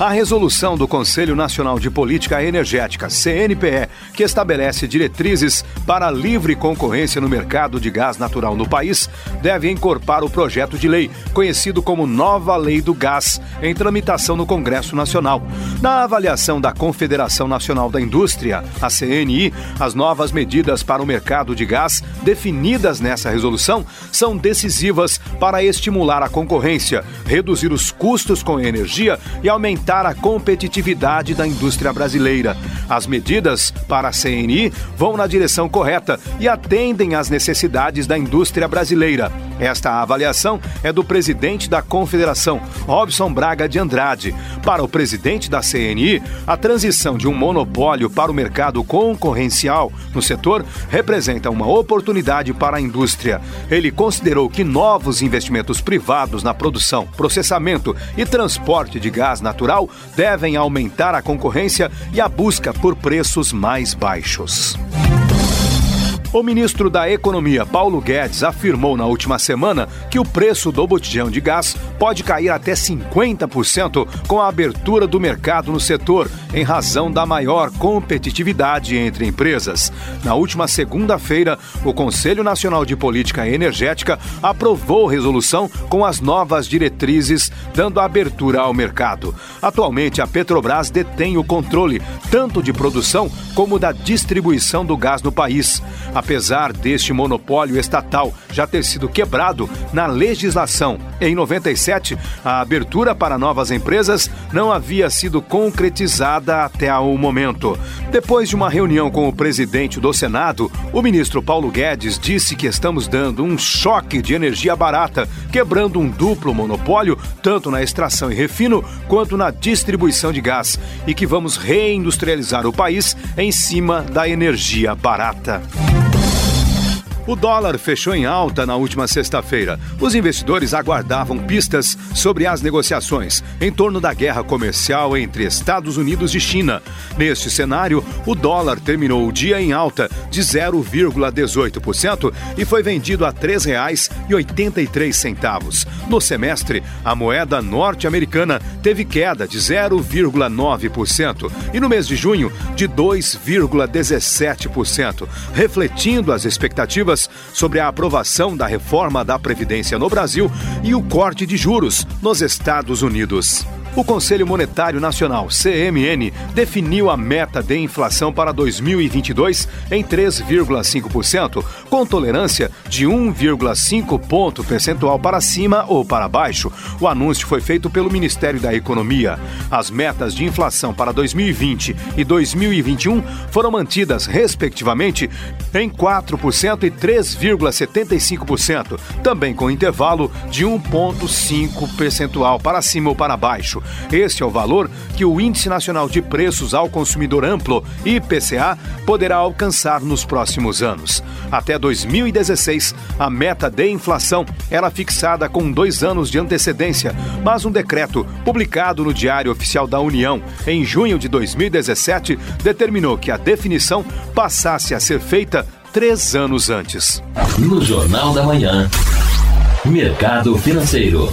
A resolução do Conselho Nacional de Política Energética, CNPE, que estabelece diretrizes para a livre concorrência no mercado de gás natural no país, deve incorporar o projeto de lei, conhecido como Nova Lei do Gás, em tramitação no Congresso Nacional. Na avaliação da Confederação Nacional da Indústria, a CNI, as novas medidas para o mercado de gás definidas nessa resolução são decisivas para estimular a concorrência, reduzir os custos com energia e aumentar aumentar a competitividade da indústria brasileira. As medidas para a CNI vão na direção correta e atendem às necessidades da indústria brasileira. Esta avaliação é do presidente da Confederação, Robson Braga de Andrade. Para o presidente da CNI, a transição de um monopólio para o mercado concorrencial no setor representa uma oportunidade para a indústria. Ele considerou que novos investimentos privados na produção, processamento e transporte de gás natural devem aumentar a concorrência e a busca por preços mais baixos. O ministro da Economia, Paulo Guedes, afirmou na última semana que o preço do botijão de gás pode cair até 50% com a abertura do mercado no setor, em razão da maior competitividade entre empresas. Na última segunda-feira, o Conselho Nacional de Política Energética aprovou resolução com as novas diretrizes, dando abertura ao mercado. Atualmente, a Petrobras detém o controle tanto de produção como da distribuição do gás no país. Apesar deste monopólio estatal já ter sido quebrado na legislação em 97, a abertura para novas empresas não havia sido concretizada até o momento. Depois de uma reunião com o presidente do Senado, o ministro Paulo Guedes disse que estamos dando um choque de energia barata, quebrando um duplo monopólio, tanto na extração e refino quanto na distribuição de gás, e que vamos reindustrializar o país em cima da energia barata. O dólar fechou em alta na última sexta-feira. Os investidores aguardavam pistas sobre as negociações em torno da guerra comercial entre Estados Unidos e China. Neste cenário, o dólar terminou o dia em alta de 0,18% e foi vendido a R$ 3,83. No semestre, a moeda norte-americana teve queda de 0,9% e no mês de junho de 2,17%, refletindo as expectativas sobre a aprovação da reforma da Previdência no Brasil e o corte de juros nos Estados Unidos. O Conselho Monetário Nacional, CMN, definiu a meta de inflação para 2022 em 3,5%, com tolerância de 1,5 ponto percentual para cima ou para baixo. O anúncio foi feito pelo Ministério da Economia. As metas de inflação para 2020 e 2021 foram mantidas, respectivamente, em 4% e 3,75%, também com intervalo de 1,5 percentual para cima ou para Este é o valor que o Índice Nacional de Preços ao Consumidor Amplo, IPCA, poderá alcançar nos próximos anos. Até 2016, a meta de inflação era fixada com dois anos de antecedência, mas um decreto publicado no Diário Oficial da União em junho de 2017 determinou que a definição passasse a ser feita três anos antes. No Jornal da Manhã, Mercado Financeiro.